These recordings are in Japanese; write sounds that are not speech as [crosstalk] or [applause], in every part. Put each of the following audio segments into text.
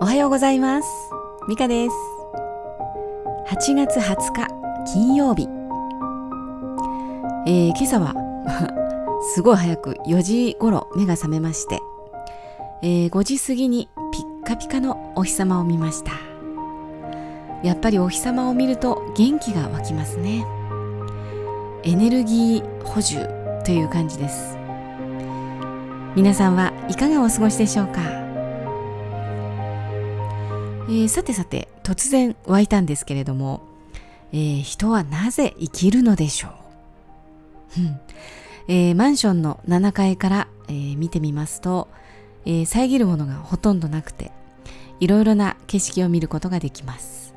おはようございます。ミカです。8月20日金曜日。えー、今朝は [laughs] すごい早く4時頃目が覚めまして、えー、5時過ぎにピッカピカのお日様を見ました。やっぱりお日様を見ると元気が湧きますね。エネルギー補充という感じです。皆さんはいかがお過ごしでしょうか、えー、さてさて突然湧いたんですけれども、えー、人はなぜ生きるのでしょう、[laughs] えー、マンションの7階から、えー、見てみますと、えー、遮るものがほとんどなくていろいろな景色を見ることができます。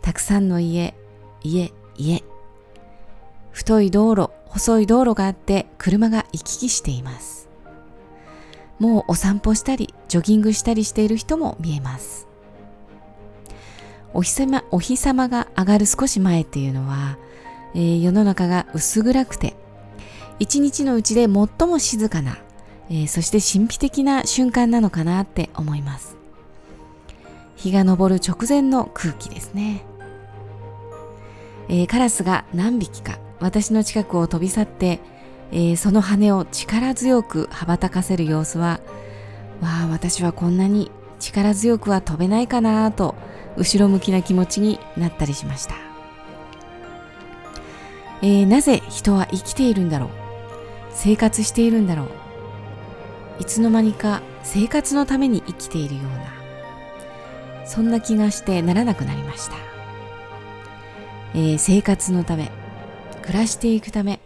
たくさんの家家家。太い道路細い道路があって車が行き来しています。もうお散歩したりジョギングしたりしている人も見えます。お日様お日様が上がる少し前っていうのは、えー、世の中が薄暗くて一日のうちで最も静かな、えー、そして神秘的な瞬間なのかなって思います。日が昇る直前の空気ですね、えー、カラスが何匹か私の近くを飛び去ってえー、その羽を力強く羽ばたかせる様子はわあ私はこんなに力強くは飛べないかなと後ろ向きな気持ちになったりしました、えー、なぜ人は生きているんだろう？生活しているんだろう？いつの間にか生活のために生きているようなそんな気がしてならなくなりました、えー、生活のため暮らしていくため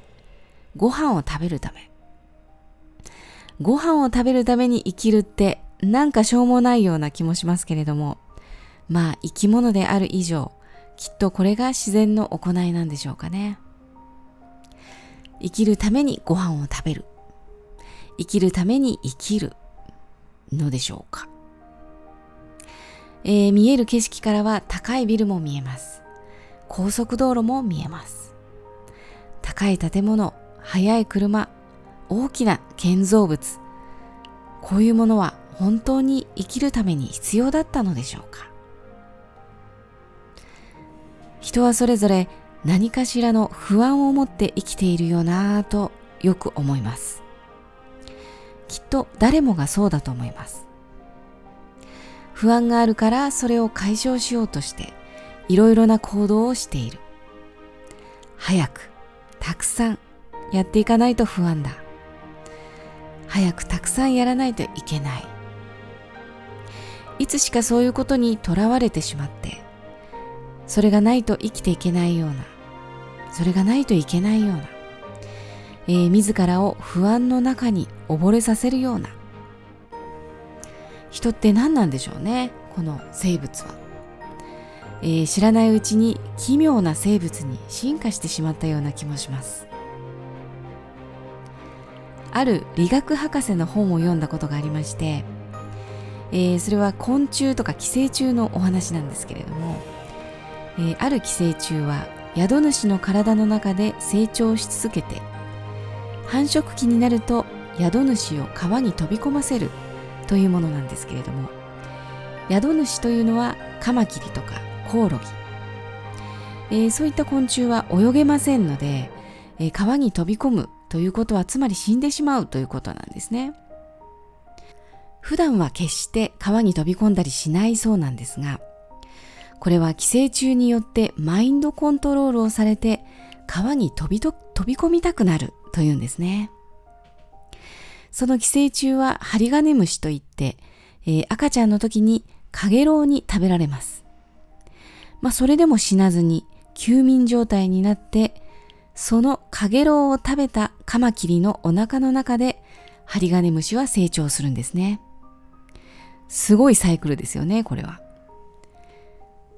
ご飯を食べるため。ご飯を食べるために生きるってなんかしょうもないような気もしますけれども、まあ生き物である以上、きっとこれが自然の行いなんでしょうかね。生きるためにご飯を食べる。生きるために生きるのでしょうか。えー、見える景色からは高いビルも見えます。高速道路も見えます。高い建物、速い車、大きな建造物、こういうものは本当に生きるために必要だったのでしょうか人はそれぞれ何かしらの不安を持って生きているよなぁとよく思います。きっと誰もがそうだと思います。不安があるからそれを解消しようとしていろいろな行動をしている。早く、たくさん、やっていかないと不安だ。早くたくさんやらないといけない。いつしかそういうことにとらわれてしまってそれがないと生きていけないようなそれがないといけないような、えー、自らを不安の中に溺れさせるような人って何なんでしょうねこの生物は、えー、知らないうちに奇妙な生物に進化してしまったような気もします。ある理学博士の本を読んだことがありまして、えー、それは昆虫とか寄生虫のお話なんですけれども、えー、ある寄生虫は宿主の体の中で成長し続けて繁殖期になると宿主を川に飛び込ませるというものなんですけれども宿主というのはカマキリとかコオロギ、えー、そういった昆虫は泳げませんので、えー、川に飛び込むということはつまり死んでしまうということなんですね。普段は決して川に飛び込んだりしないそうなんですが、これは寄生虫によってマインドコントロールをされて川に飛び飛び込みたくなるというんですね。その寄生虫はハリガネムシといって、えー、赤ちゃんの時にカゲロウに食べられます。まあそれでも死なずに休眠状態になってそのカゲロウを食べたカマキリのお腹の中でハリガネムシは成長するんですね。すごいサイクルですよね、これは。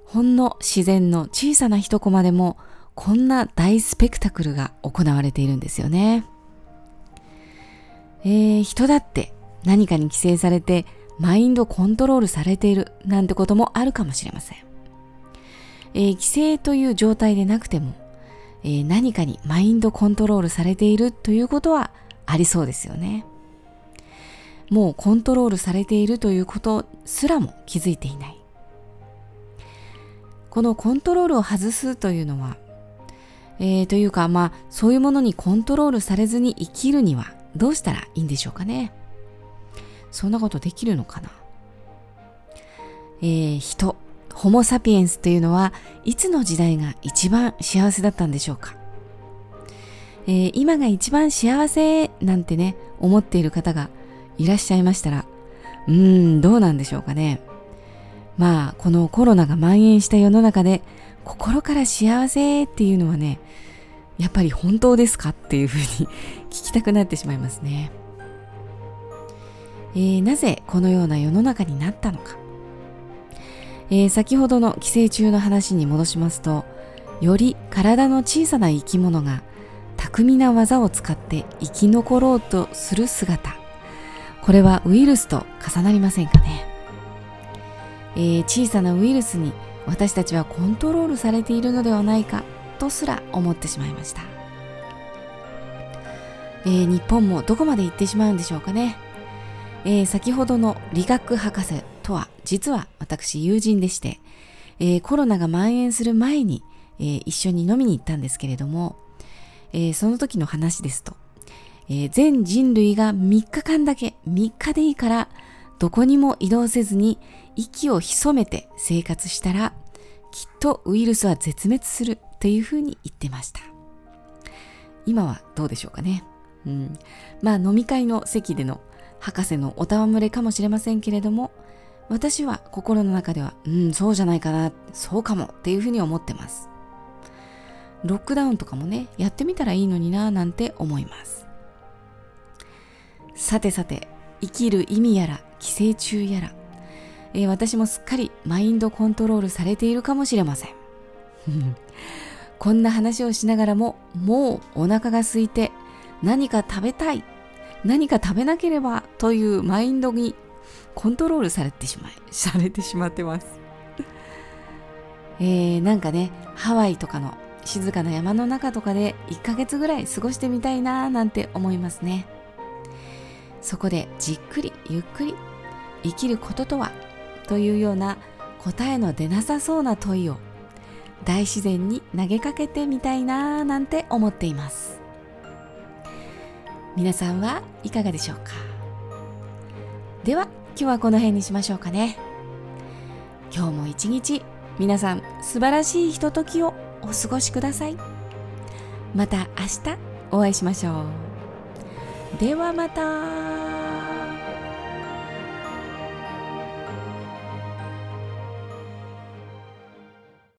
ほんの自然の小さな一コマでもこんな大スペクタクルが行われているんですよね。えー、人だって何かに規制されてマインドコントロールされているなんてこともあるかもしれません。えー、規制という状態でなくてもえー、何かにマインドコントロールされているということはありそうですよね。もうコントロールされているということすらも気づいていない。このコントロールを外すというのは、えー、というかまあそういうものにコントロールされずに生きるにはどうしたらいいんでしょうかね。そんなことできるのかな。えー、人。ホモ・サピエンスというのはいつの時代が一番幸せだったんでしょうか、えー、今が一番幸せなんてね思っている方がいらっしゃいましたらうーんどうなんでしょうかね？まあこのコロナが蔓延した世の中で心から幸せっていうのはねやっぱり本当ですかっていうふうに [laughs] 聞きたくなってしまいますね、えー、なぜこのような世の中になったのか？えー、先ほどの寄生虫の話に戻しますとより体の小さな生き物が巧みな技を使って生き残ろうとする姿。これはウイルスと重なりませんかね、えー、小さなウイルスに私たちはコントロールされているのではないかとすら思ってしまいました、えー、日本もどこまで行ってしまうんでしょうかね、えー、先ほどの理学博士とは実は私友人でして、えー、コロナが蔓延する前に、えー、一緒に飲みに行ったんですけれども、えー、その時の話ですと、え全人類が3日間だけ3日でいいからどこにも移動せずに息を潜めて生活したらきっとウイルスは絶滅するというふうに言ってました。今はどうでしょうかね。うん。まあ飲み会の席での博士のお戯れかもしれませんけれども私は心の中では、うん、そうじゃないかな、そうかもっていうふうに思ってます。ロックダウンとかもね、やってみたらいいのにななんて思います。さてさて、生きる意味やら、寄生虫やら、えー、私もすっかりマインドコントロールされているかもしれません。[laughs] こんな話をしながらも、もうお腹が空いて何か食べたい、何か食べなければというマインドにコントロールされてしまい、されてしまってます。[laughs] えー、なんかね、ハワイとかの静かな山の中とかで1ヶ月ぐらい過ごしてみたいなーなんて思いますね。そこでじっくりゆっくり生きることとは？というような答えの出なさそうな問いを大自然に投げかけてみたいなーなんて思っています。皆さんはいかがでしょうか？では日はこの辺にしましょうかね。今日も一日皆さん素晴らしいひとときをお過ごしください。また明日お会いしましょう。ではまた。